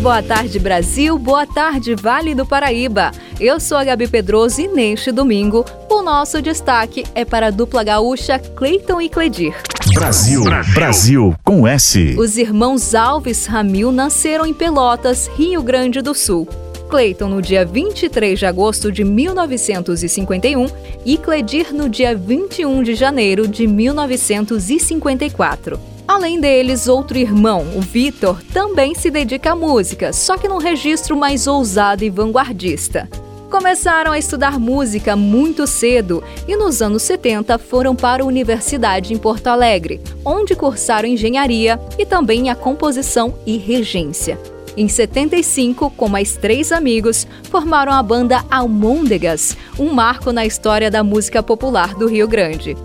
Boa tarde, Brasil. Boa tarde, Vale do Paraíba. Eu sou a Gabi Pedroso e neste domingo o nosso destaque é para a dupla gaúcha Cleiton e Cledir. Brasil, Brasil, Brasil, com S. Os irmãos Alves Ramil nasceram em Pelotas, Rio Grande do Sul. Cleiton no dia 23 de agosto de 1951 e Cledir no dia 21 de janeiro de 1954. Além deles, outro irmão, o Vitor, também se dedica à música, só que num registro mais ousado e vanguardista. Começaram a estudar música muito cedo e nos anos 70 foram para a universidade em Porto Alegre, onde cursaram engenharia e também a composição e regência. Em 75, com mais três amigos, formaram a banda Almôndegas, um marco na história da música popular do Rio Grande.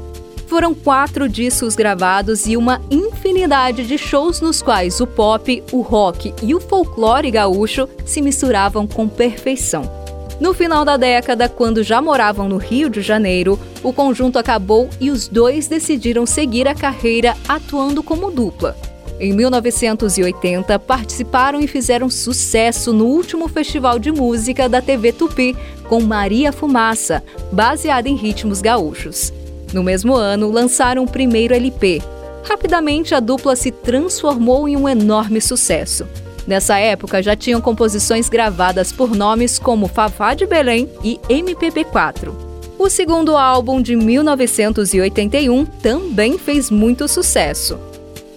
Foram quatro discos gravados e uma infinidade de shows nos quais o pop, o rock e o folclore gaúcho se misturavam com perfeição. No final da década, quando já moravam no Rio de Janeiro, o conjunto acabou e os dois decidiram seguir a carreira atuando como dupla. Em 1980, participaram e fizeram sucesso no último festival de música da TV Tupi, com Maria Fumaça, baseada em ritmos gaúchos. No mesmo ano, lançaram o primeiro LP. Rapidamente, a dupla se transformou em um enorme sucesso. Nessa época, já tinham composições gravadas por nomes como Fafá de Belém e MPB4. O segundo álbum, de 1981, também fez muito sucesso.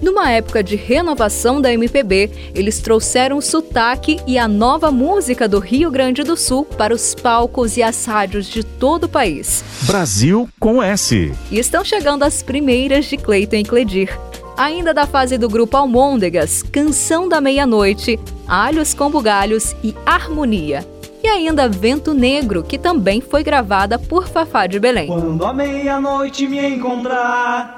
Numa época de renovação da MPB, eles trouxeram o sotaque e a nova música do Rio Grande do Sul para os palcos e as rádios de todo o país. Brasil com S. E estão chegando as primeiras de Cleiton e Cledir. Ainda da fase do grupo Almôndegas, Canção da Meia-Noite, Alhos com Bugalhos e Harmonia. E ainda Vento Negro, que também foi gravada por Fafá de Belém. Quando a meia-noite me encontrar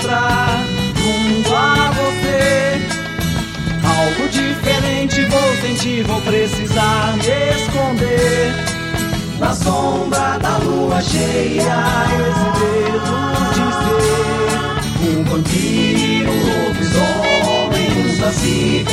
encontrar junto a você, algo diferente vou sentir, vou precisar me esconder. Na sombra da lua cheia, esse medo de ser. Um vampiro, um lobisomem, um saci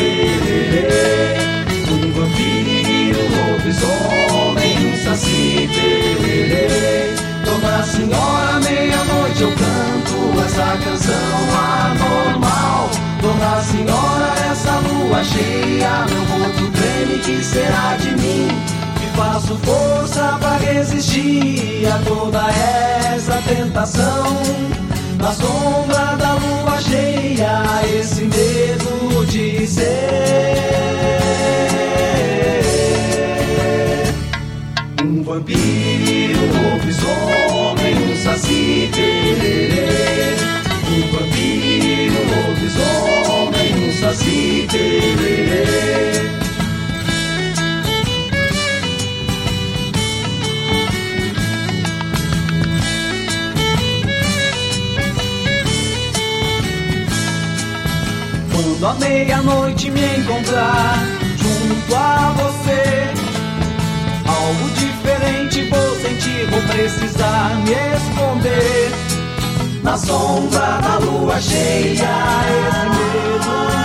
cheia, meu rosto treme, que será de mim? Que faço força para resistir a toda essa tentação. Na sombra da lua cheia, esse medo de ser um vampiro, um lobisomem, um saci. Um vampiro, um lobisomem, saci pererê. Quando a meia-noite me encontrar junto a você, algo diferente vou sentir, vou precisar me esconder. Na sombra da lua cheia, esse medo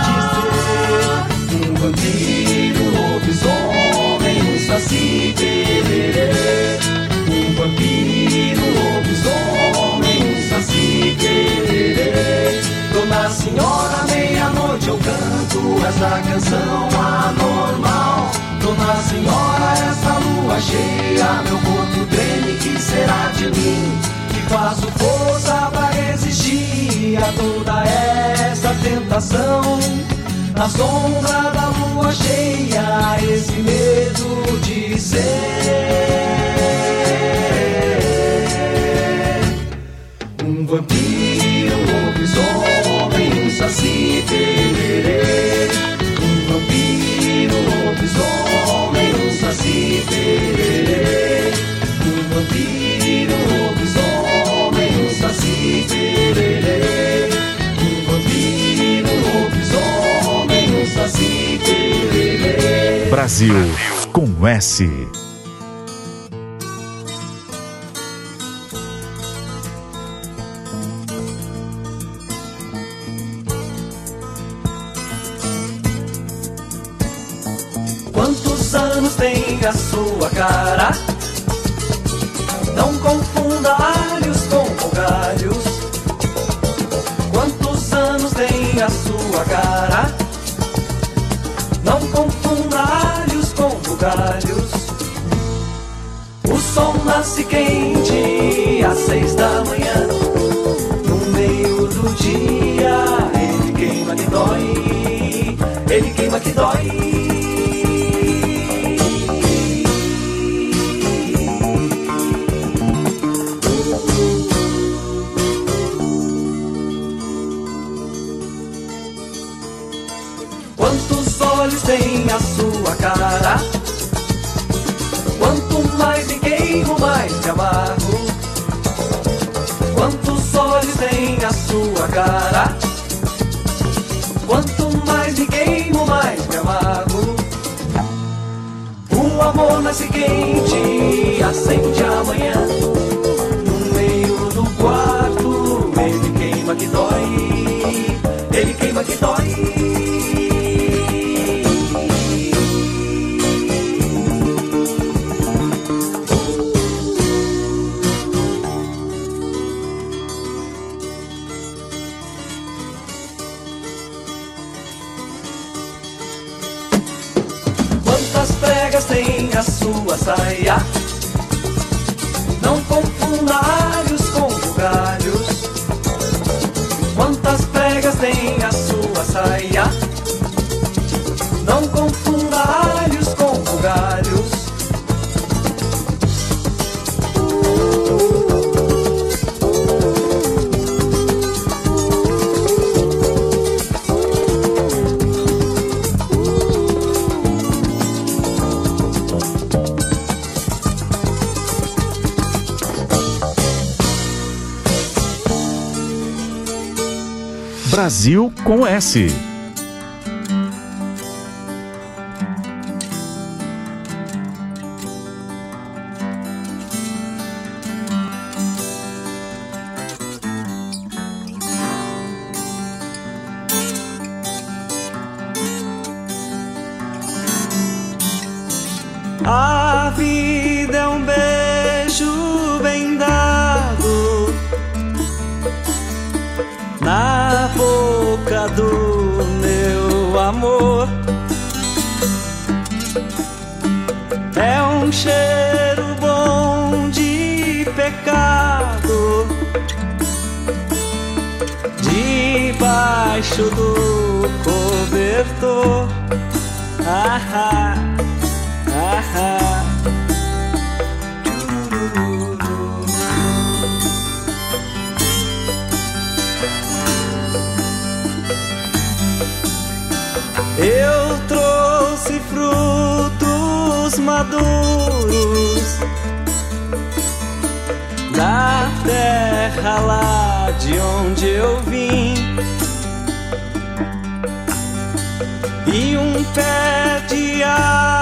de vampiro, lobisomem, um saci pererê. Um vampiro, lobisomem, um saci pererê. Dona Senhora, meia-noite eu canto essa canção anormal. Dona Senhora, essa lua cheia, meu corpo treme, que será de mim? Que faço força pra resistir a toda essa tentação. Na sombra da lua cheia, esse medo de ser um vampiro, um lobisomem, um saci tererê. Um vampiro, um lobisomem, um saci tererê. Brasil com S. cara? Quanto mais me queimo, mais me amargo. O amor nasce quente, acende amanhã. Brasil com S. do meu amor. É um cheiro bom de pecado debaixo do cobertor. Ah, ah, ah, maduros da terra lá de onde eu vim. E um pé de amor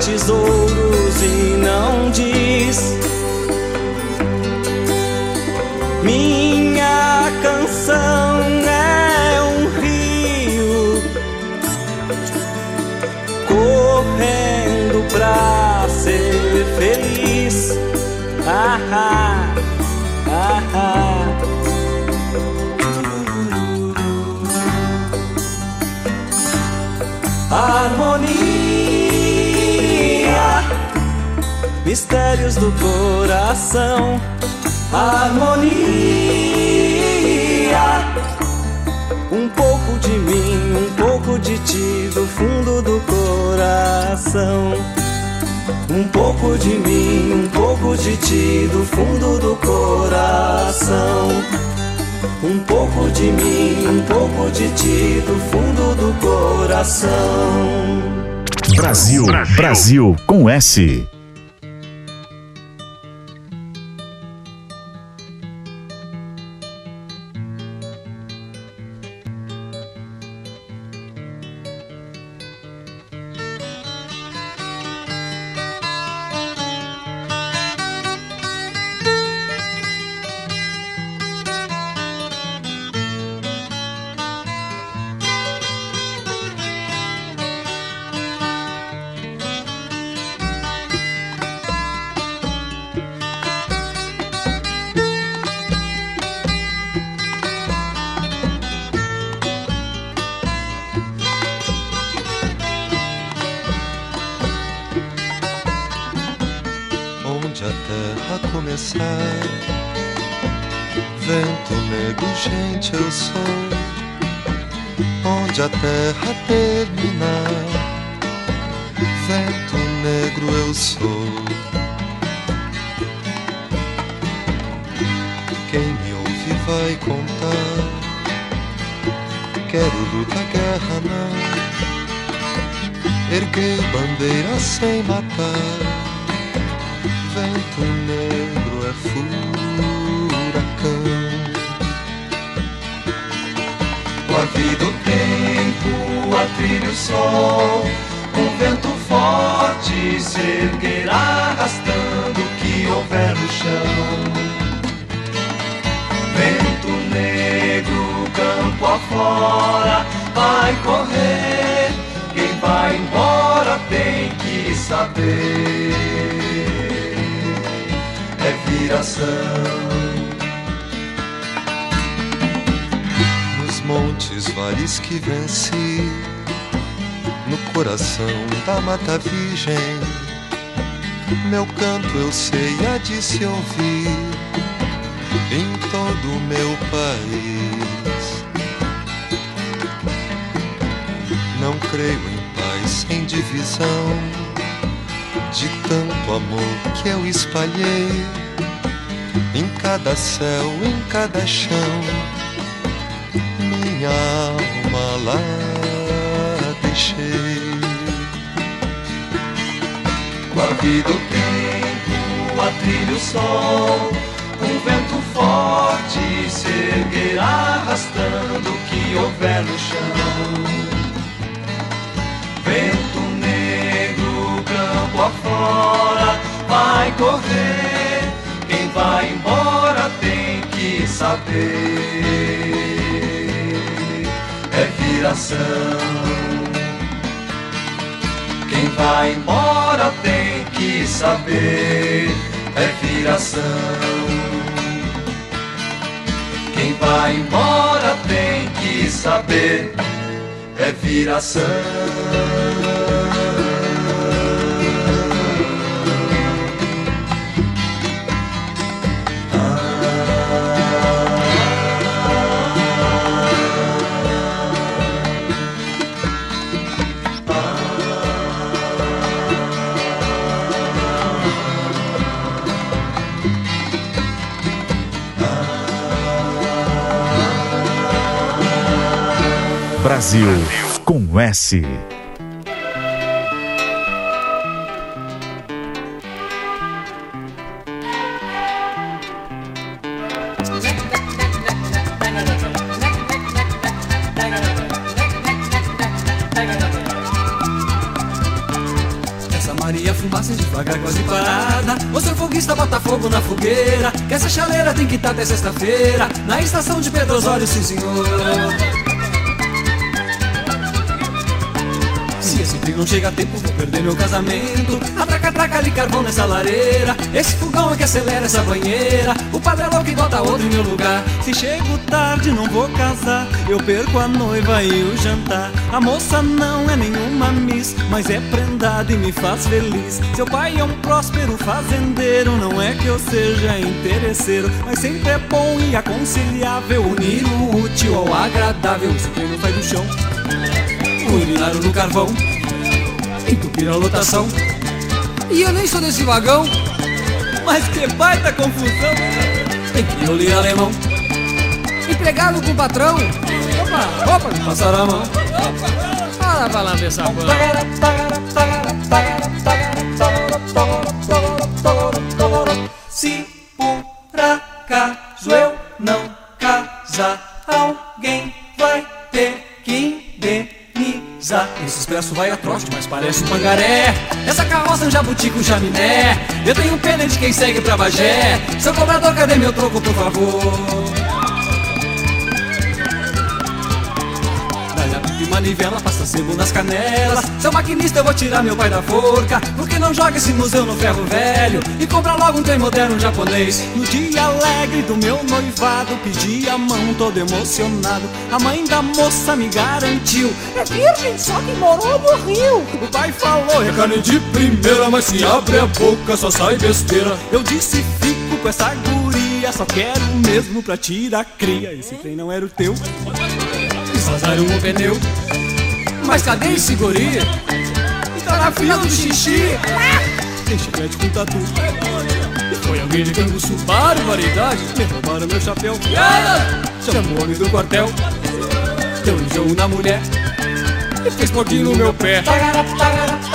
tesouros e não diz. Minha canção mistérios do coração, harmonia. Um pouco de mim, um pouco de ti, do fundo do coração. Um pouco de mim, um pouco de ti, do fundo do coração. Um pouco de mim, um pouco de ti, do fundo do coração. Brasil, Brasil, Brasil com S. mata virgem. Meu canto eu sei há de se ouvir em todo o meu país. Não creio em paz sem divisão, de tanto amor que eu espalhei em cada céu, em cada chão. Minha alma lá deixei. Com a vida o tempo, a trilha o sol Um vento forte se erguerá arrastando o que houver no chão Vento campo afora Vai correr, quem vai embora tem que saber. É viração. Quem vai embora tem que saber. É viração. Quem vai embora tem que saber. É viração. Brasil com S. na fogueira Que essa chaleira tem que estar até sexta-feira. Na estação de Pedrosório, sim senhor. Se não chega a tempo, vou perder meu casamento. Atraca, atraca de carvão nessa lareira. Esse fogão é que acelera essa banheira. O padre é louco e bota outro em meu lugar. Se chego tarde, não vou casar. Eu perco a noiva e o jantar. A moça não é nenhuma miss, mas é prendada e me faz feliz. Seu pai é um próspero fazendeiro. Não é que eu seja interesseiro, mas sempre é bom e aconselhável unir o útil ao agradável. Esse treino vai do chão, Urinaram no carvão. A lotação. E eu nem sou desse vagão. mas que baita confusão. Tem crioulo alemão. Empregado com patrão. Opa, opa, me passaram a mão. Para lamber essa banda. Trote, mas parece um pangaré. Essa carroça é um jabuti com chaminé. Eu tenho pena de quem segue pra Bagé. Seu cobrador, cadê meu troco, por favor? Manivela, passa sebo nas canelas. Seu maquinista, eu vou tirar meu pai da forca. Porque não joga esse museu no ferro velho? E compra logo um trem moderno japonês. No dia alegre do meu noivado, pedi a mão todo emocionado. A mãe da moça me garantiu: É virgem, só que morou no Rio. O pai falou: É carne de primeira, mas se abre a boca só sai besteira. Eu disse: Fico com essa guria, só quero mesmo pra tirar cria. Esse trem não era o teu. Vazaram o pneu. Mas cadê esse guri? Tá na fila do xixi. Tem chiclete com tatu. Foi alguém de canguçu, barbaridade. Me roubaram meu chapéu. Chamou o homem do quartel. Deu um jogo na mulher. E fez pouquinho no meu pé. Se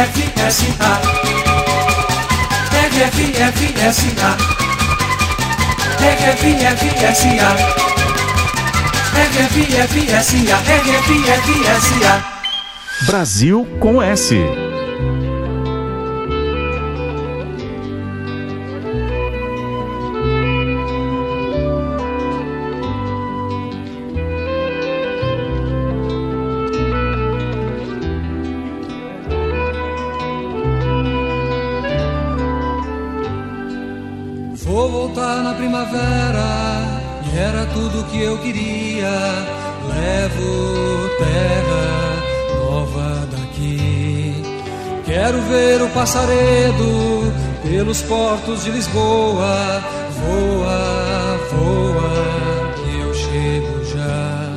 RFFSA. RFFSA. RFFSA. RFFSA. RFFSA. Brasil com S. passaredo pelos portos de Lisboa. Voa, voa, que eu chego já.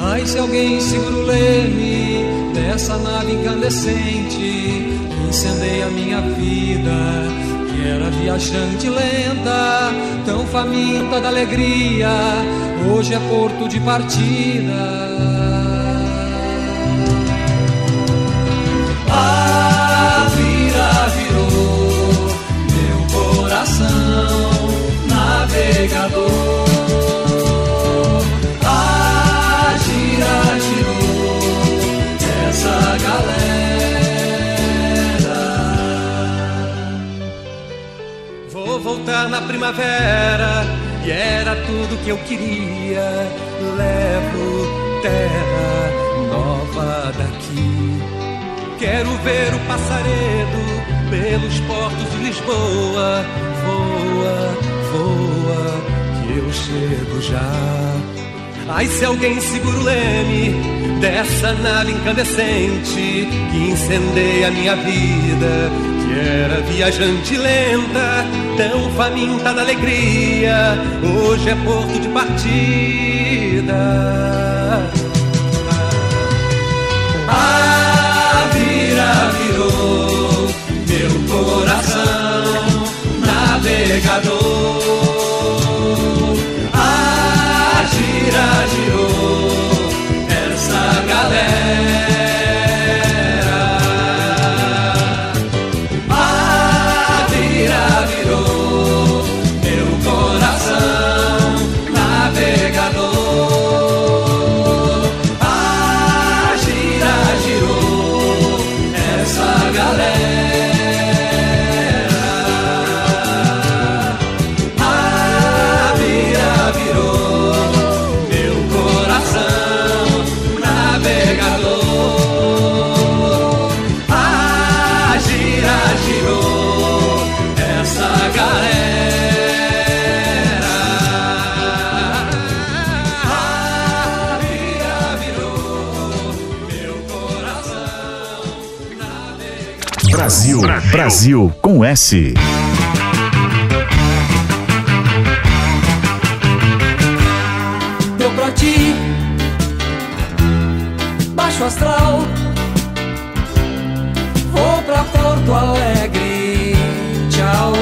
Ai, se alguém segura o leme dessa nave incandescente que a minha vida, que era viajante lenta, tão faminta da alegria, hoje é porto de partida. Na primavera e era tudo que eu queria. Levo terra nova daqui. Quero ver o passaredo pelos portos de Lisboa. Voa, voa, que eu chego já. Ai, se alguém segura o leme dessa nave incandescente que incendeia minha vida, que era viajante lenta, tão faminta da alegria, hoje é porto de partida. A vira virou meu coração navegador. A gira girou essa galera. Brasil, com S. Deu pra ti, baixo astral. Vou pra Porto Alegre, tchau.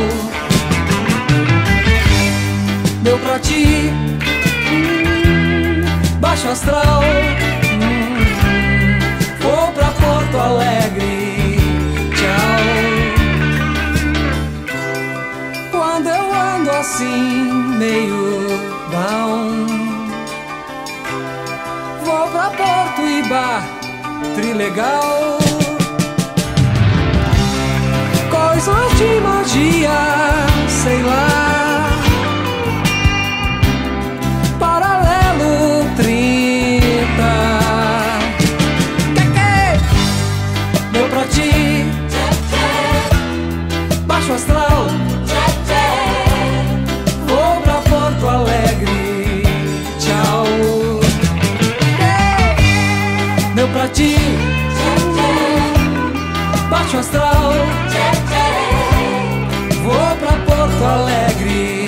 Deu pra ti, baixo astral. Meio down. Vou pra Porto e Bar, Trilegal. Coisas de magia, sei lá. Baixo astral. Vou pra Porto Alegre.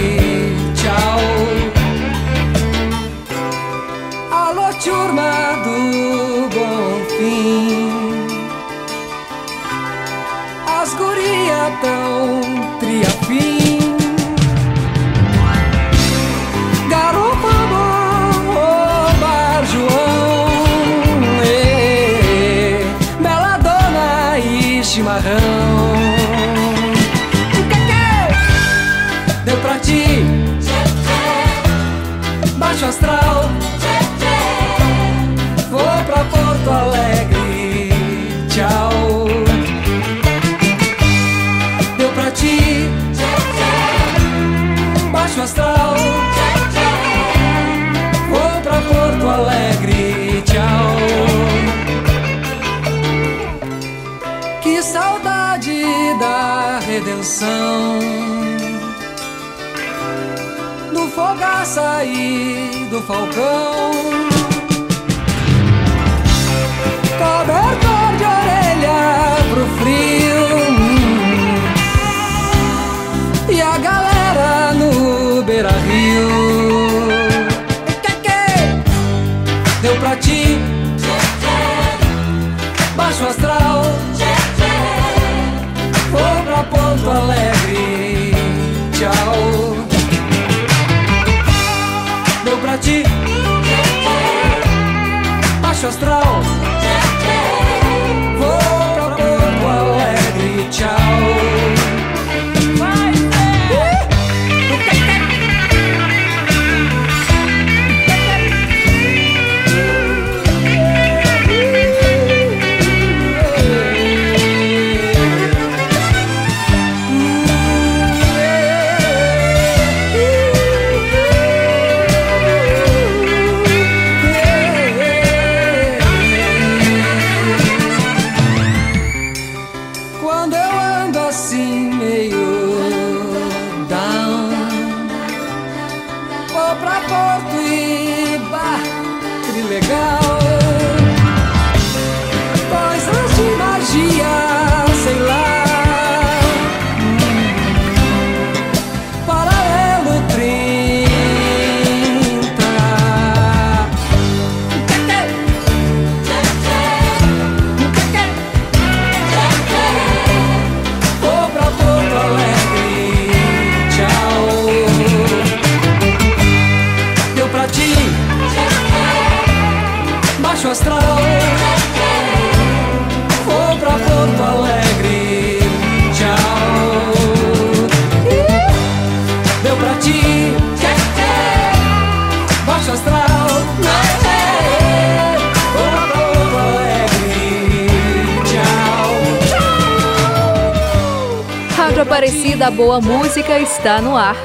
Boa Música está no ar.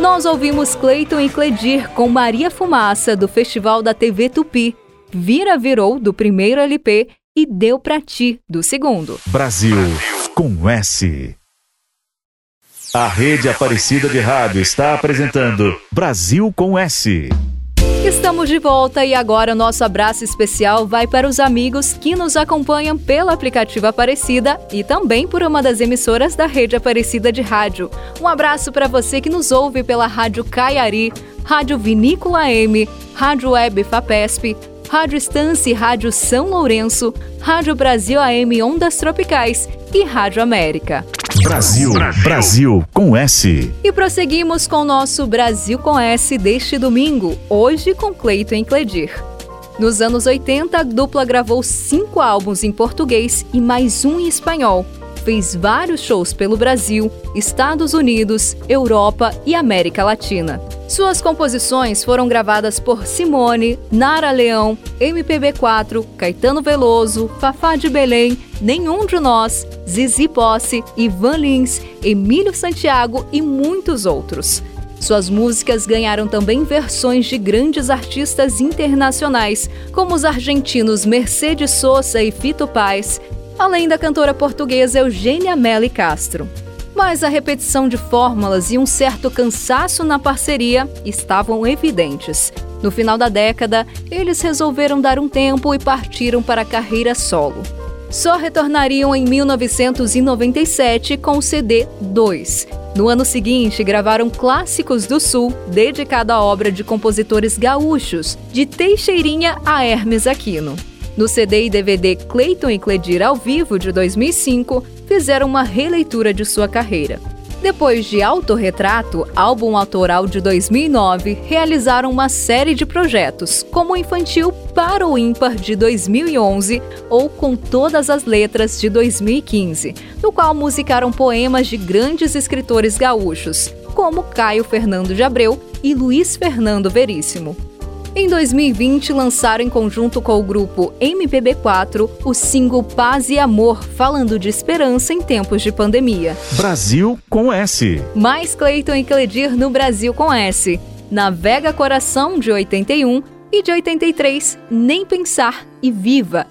Nós ouvimos Cleiton e Cledir com Maria Fumaça do Festival da TV Tupi, Vira Virou do primeiro LP e Deu Pra Ti do segundo. Brasil com S. A Rede Aparecida de Rádio está apresentando Brasil com S. Estamos de volta e agora nosso abraço especial vai para os amigos que nos acompanham pelo aplicativo Aparecida e também por uma das emissoras da rede Aparecida de Rádio. Um abraço para você que nos ouve pela Rádio Caiari, Rádio Vinícola M, Rádio Web Fapesp, Rádio Estância e Rádio São Lourenço, Rádio Brasil AM Ondas Tropicais e Rádio América. Brasil, Brasil com S. E prosseguimos com o nosso Brasil com S deste domingo, hoje com Cleiton e Cledir. Nos anos 80, a dupla gravou cinco álbuns em português e mais um em espanhol. Fez vários shows pelo Brasil, Estados Unidos, Europa e América Latina. Suas composições foram gravadas por Simone, Nara Leão, MPB4, Caetano Veloso, Fafá de Belém, Nenhum de Nós, Zizi Posse, Ivan Lins, Emílio Santiago e muitos outros. Suas músicas ganharam também versões de grandes artistas internacionais, como os argentinos Mercedes Sosa e Fito Paz, além da cantora portuguesa Eugênia Melli Castro mas a repetição de fórmulas e um certo cansaço na parceria estavam evidentes. No final da década, eles resolveram dar um tempo e partiram para a carreira solo. Só retornariam em 1997 com o CD 2. No ano seguinte, gravaram Clássicos do Sul, dedicado à obra de compositores gaúchos, de Teixeirinha a Hermes Aquino. No CD e DVD Clayton e Cledir ao vivo de 2005, fizeram uma releitura de sua carreira. Depois de Autorretrato, álbum autoral de 2009, realizaram uma série de projetos, como o Infantil para o Ímpar de 2011 ou Com Todas as Letras de 2015, no qual musicaram poemas de grandes escritores gaúchos, como Caio Fernando de Abreu e Luiz Fernando Veríssimo. Em 2020, lançaram em conjunto com o grupo MPB4 o single Paz e Amor, falando de esperança em tempos de pandemia. Brasil com S. Mais Cleiton e Cledir no Brasil com S. Navega Coração de 81 e de 83, Nem Pensar e Viva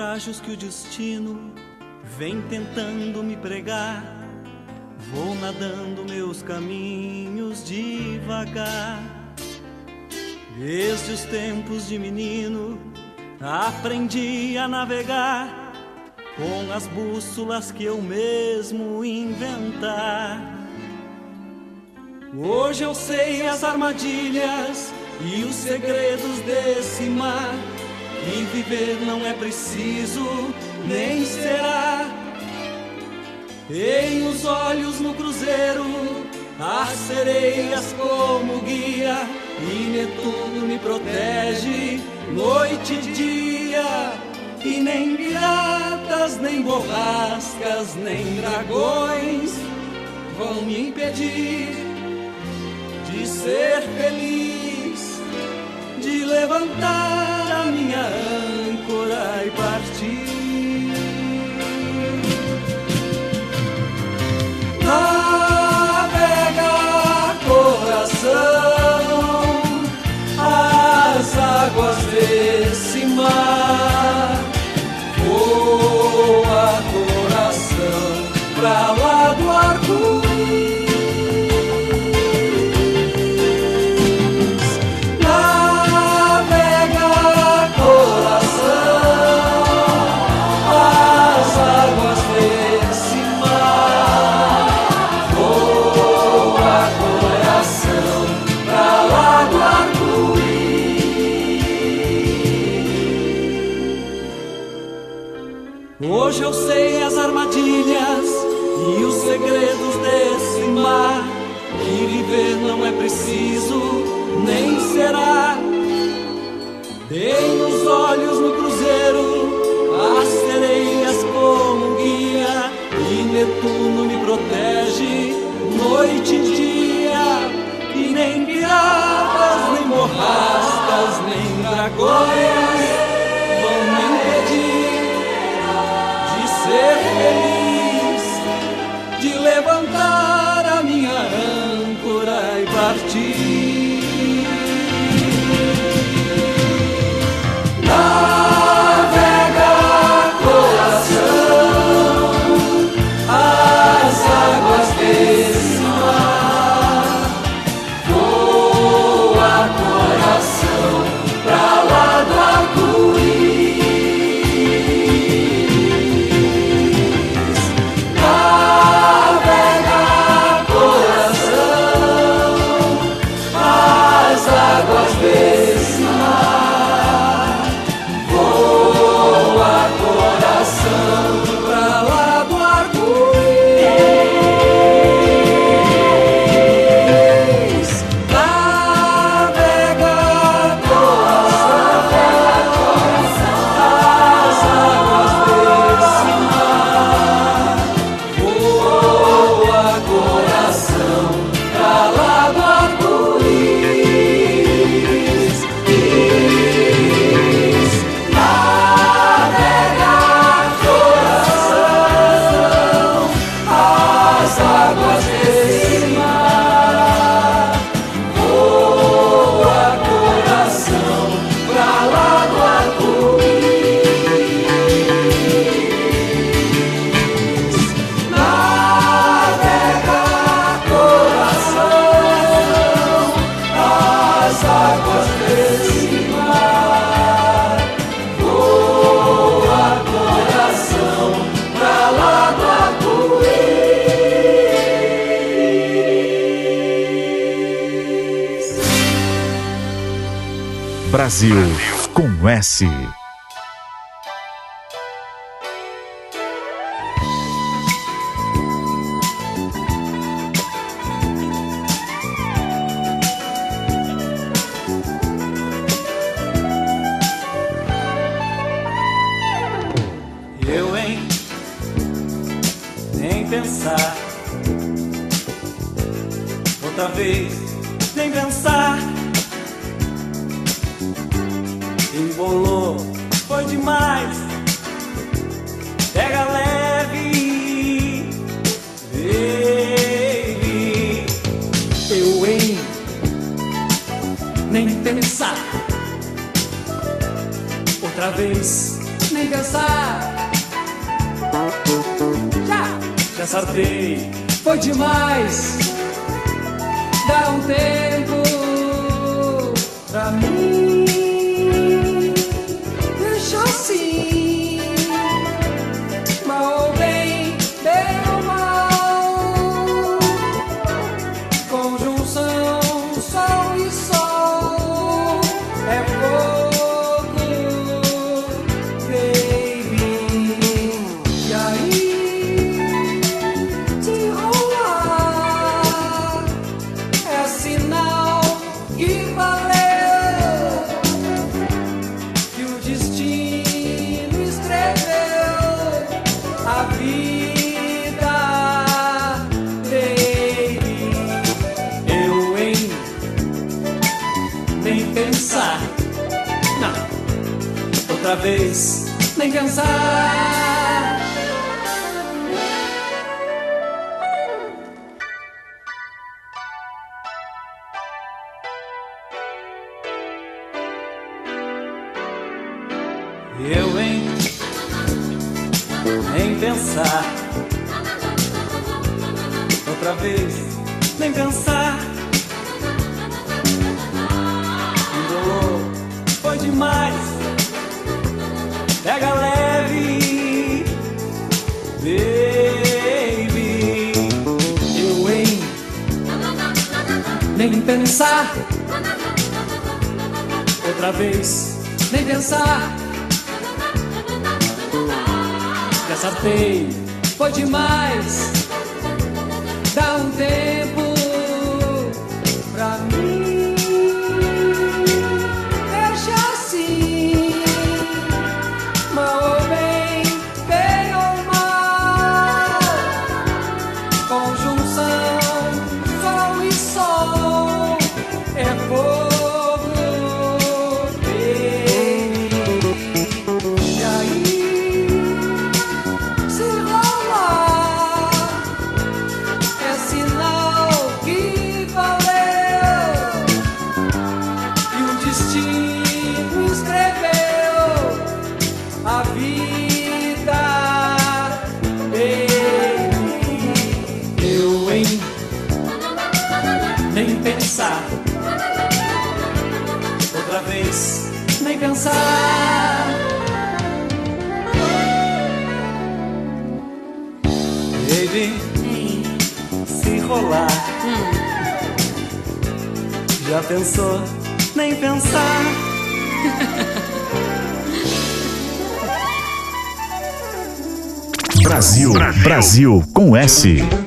naufrágios que o destino vem tentando me pregar. Vou nadando meus caminhos devagar. Desde os tempos de menino aprendi a navegar com as bússolas que eu mesmo inventar. Hoje eu sei as armadilhas e os segredos desse mar. E viver não é preciso, nem será. Em os olhos no cruzeiro, as sereias como guia, e Netuno me protege, noite e dia. E nem piratas, nem borrascas, nem dragões vão me impedir de ser feliz, de levantar love. noturno me protege, noite e dia, e nem piratas, nem borrascas, nem dragões. Messi. vez nem pensar. Já, já sartei, foi demais. Dar um tempo. Pega leve, baby. Eu em nem pensar. Outra vez, nem pensar. Desartei, foi demais. Dá um tempo pensou? Nem pensar. Brasil, Brasil, Brasil com S.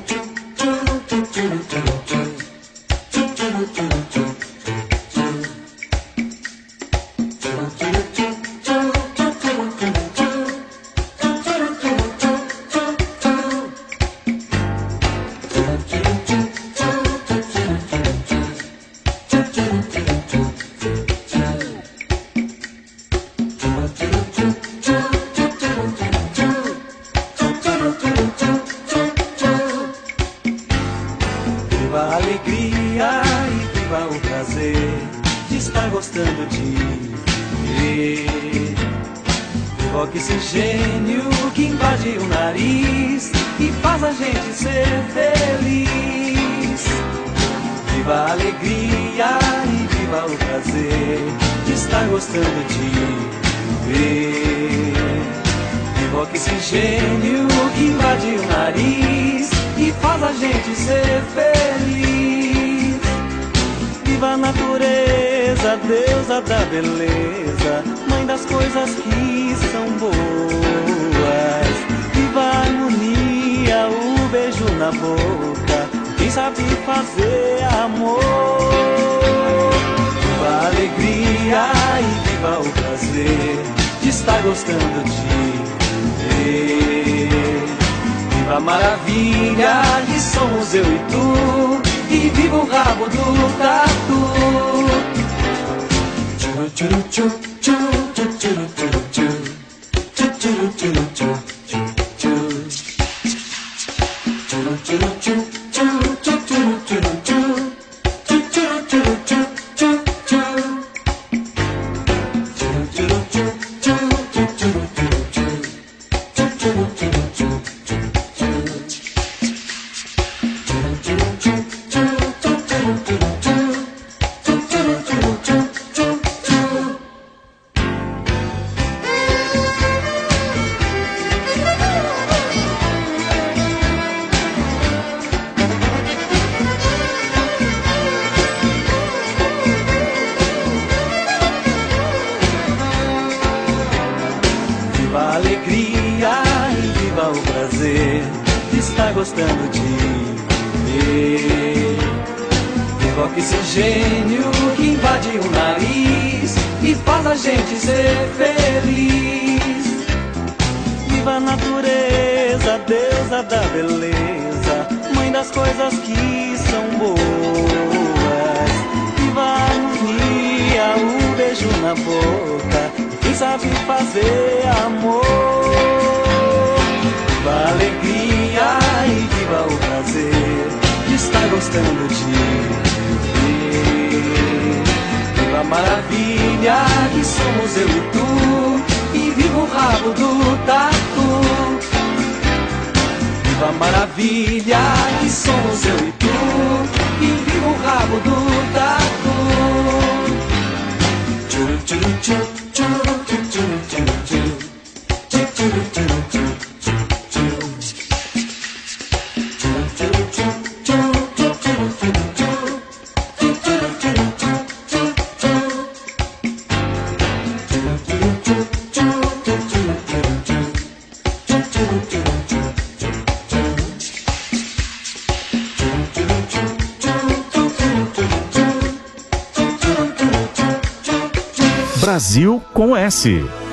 Brasil com S.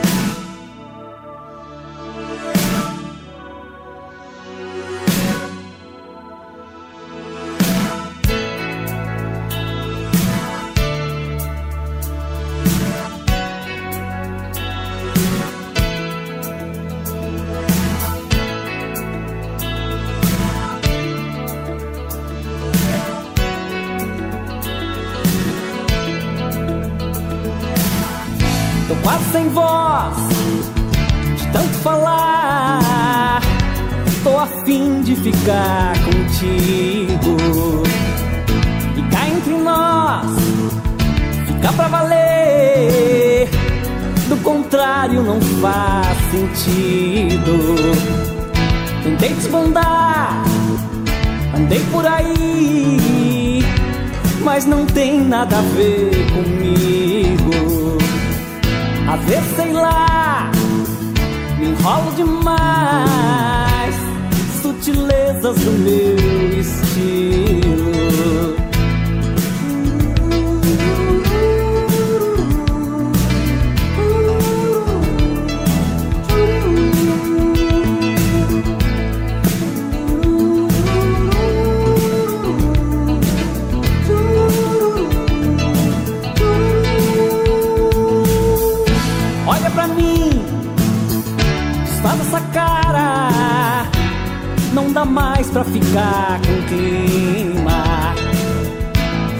pra ficar com clima.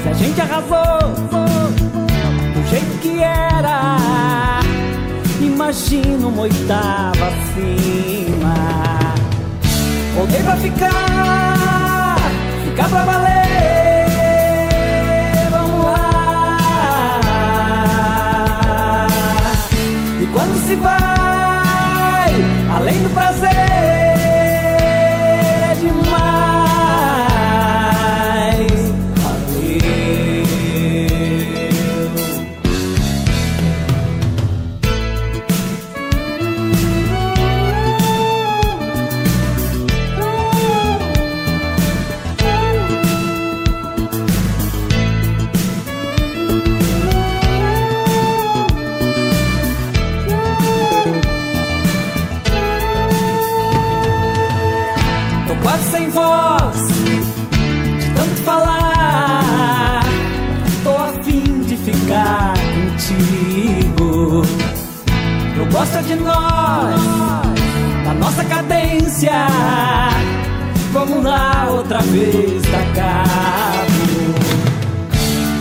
Se a gente arrasou do jeito que era, imagina uma oitava acima. Voltei pra ficar, ficar pra valer. Vamos lá. E quando se vai além do prazer. de nós, da nossa cadência, Vamos lá outra vez da cabo.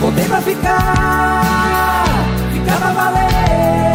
Voltei pra ficar, ficava valendo.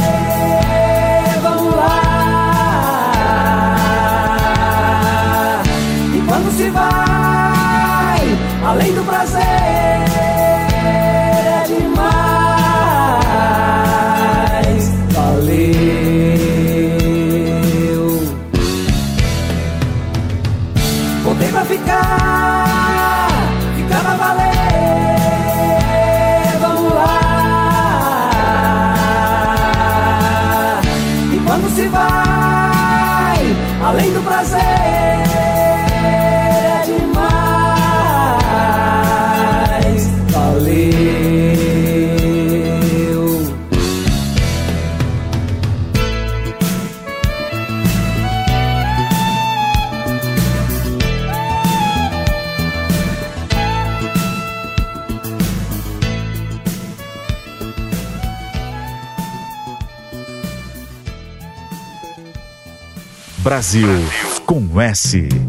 Brasil com S.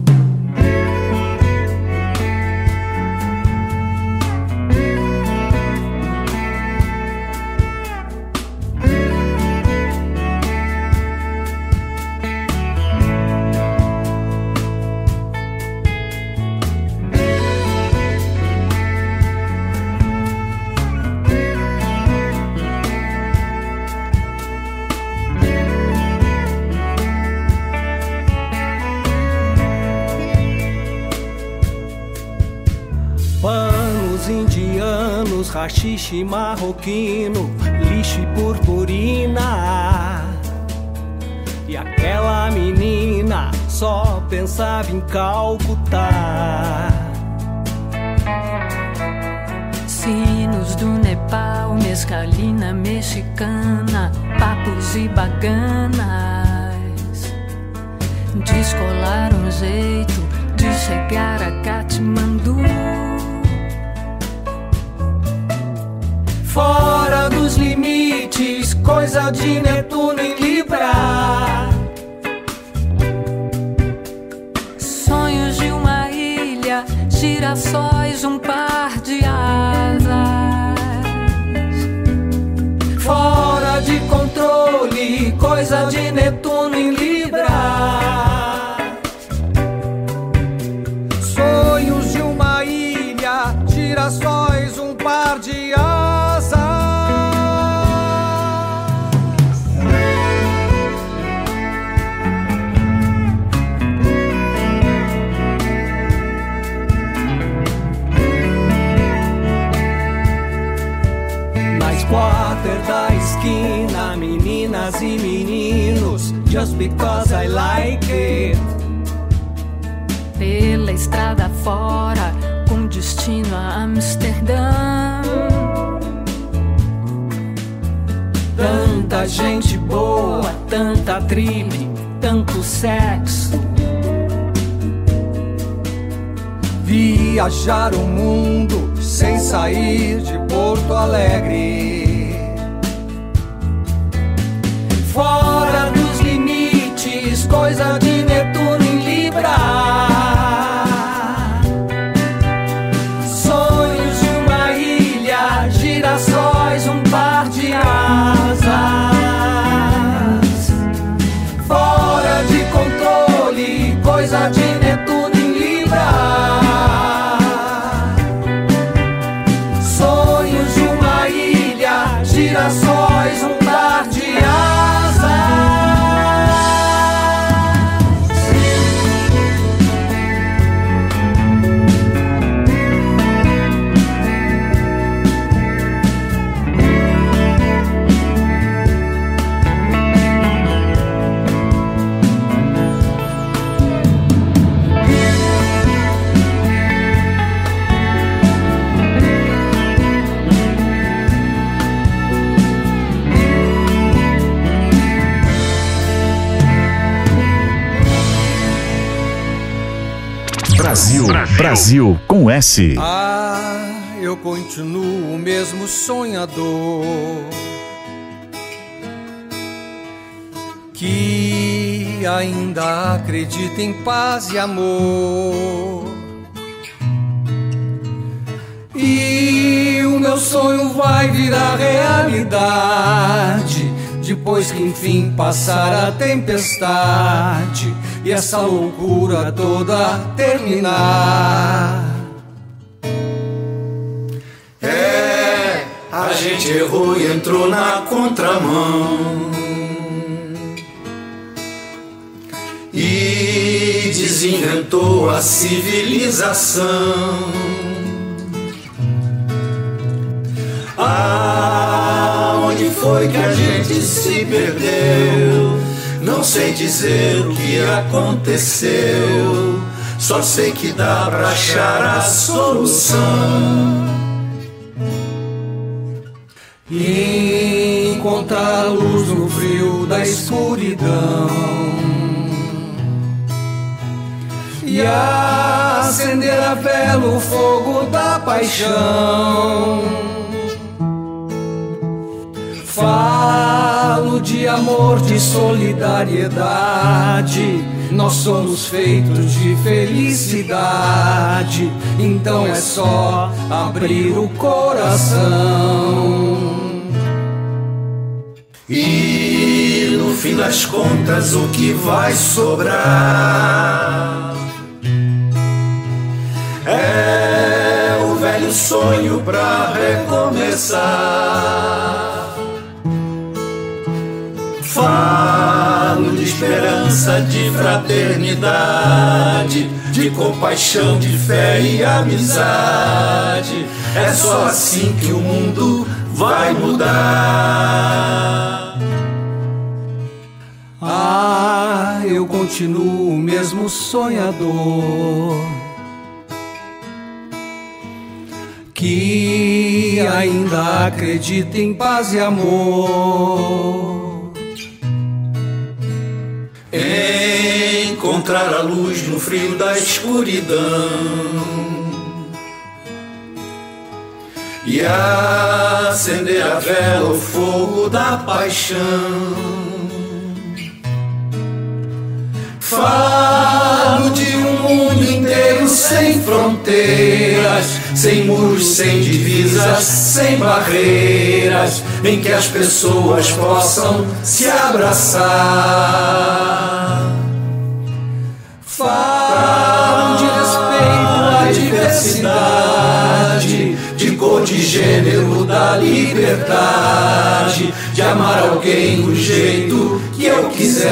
lixo e purpurina. E aquela menina só pensava em Calcutá. Sinos do Nepal, mescalina mexicana, papos e baganas. Descolar um jeito de chegar a Katmandu. Fora dos limites, coisa de Netuno em Libra. Sonhos de uma ilha, girassóis, um par de asas. Fora de controle, coisa de Netuno em Libra. Because I like it. Pela estrada fora, com destino a Amsterdã. Tanta gente boa, tanta tripe, tanto sexo. Viajar o mundo sem sair de Porto Alegre. fora coisa de Netuno em Libra. Brasil com S. Ah, eu continuo o mesmo sonhador. Que ainda acredita em paz e amor. E o meu sonho vai virar realidade depois que enfim passar a tempestade e essa loucura toda terminar. É, a gente errou e entrou na contramão. E desinventou a civilização. Aonde foi que a gente se perdeu? Não sei dizer o que aconteceu, só sei que dá pra achar a solução. E encontrar a luz no frio da escuridão. E acender a vela o fogo da paixão. De amor, de solidariedade. Nós somos feitos de felicidade, então é só abrir o coração. E no fim das contas, o que vai sobrar é o velho sonho pra recomeçar. Falo de esperança, de fraternidade, de compaixão, de fé e amizade. É só assim que o mundo vai mudar. Ah, eu continuo o mesmo sonhador. Que ainda acredita em paz e amor. Encontrar a luz no frio da escuridão e acender a vela, o fogo da paixão. Falo de um mundo inteiro sem fronteiras, sem muros, sem divisas, sem barreiras, em que as pessoas possam se abraçar. Falo de respeito à diversidade, de cor, de gênero, da liberdade, de amar alguém do jeito que eu quiser.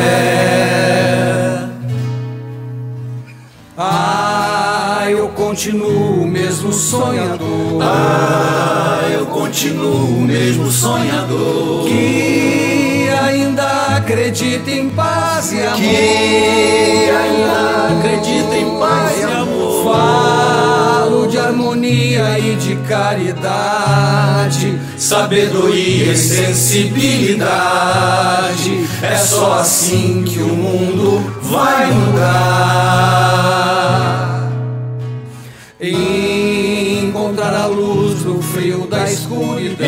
Ah, eu continuo mesmo sonhador. Ah, eu continuo mesmo sonhador. Que ainda acredita em paz e amor. Que ainda acredita em paz e amor. Falo de harmonia e de caridade, sabedoria e sensibilidade. É só assim que o mundo vai mudar. Encontrar a luz no frio da escuridão.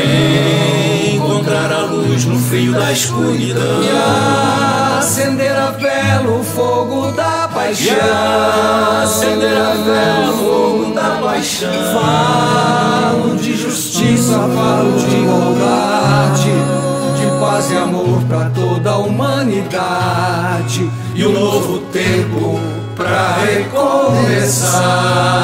Frio da escuridão. E acender a vela, o fogo da paixão. E acender a vela, o fogo da paixão. Falo de justiça, falo de igualdade, de paz e amor para toda a humanidade. E um novo tempo pra recomeçar.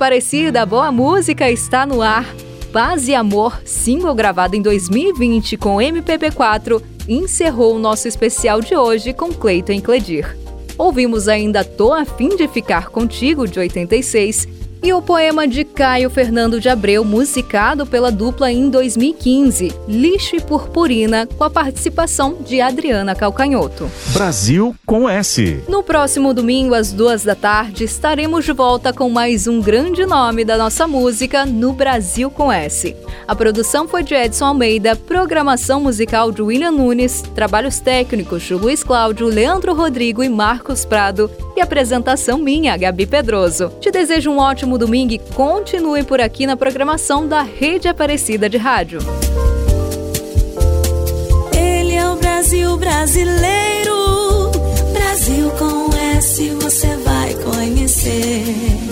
Aparecida, boa música está no ar. Paz e Amor, single gravado em 2020 com MPB4, encerrou o nosso especial de hoje com Cleiton Cledir. Ouvimos ainda Tô a fim de ficar contigo de 86 e o poema de Caio Fernando de Abreu, musicado pela dupla em 2015, Lixo e Purpurina, com a participação de Adriana Calcanhoto. Brasil com S. No próximo domingo, às duas da tarde, estaremos de volta com mais um grande nome da nossa música no Brasil com S. A produção foi de Edson Almeida, programação musical de William Nunes, trabalhos técnicos de Luiz Cláudio, Leandro Rodrigo e Marcos Prado e apresentação minha, Gabi Pedroso. Te desejo um ótimo próximo domingo e por aqui na programação da Rede Aparecida de Rádio. Ele é o Brasil brasileiro, Brasil com S você vai conhecer.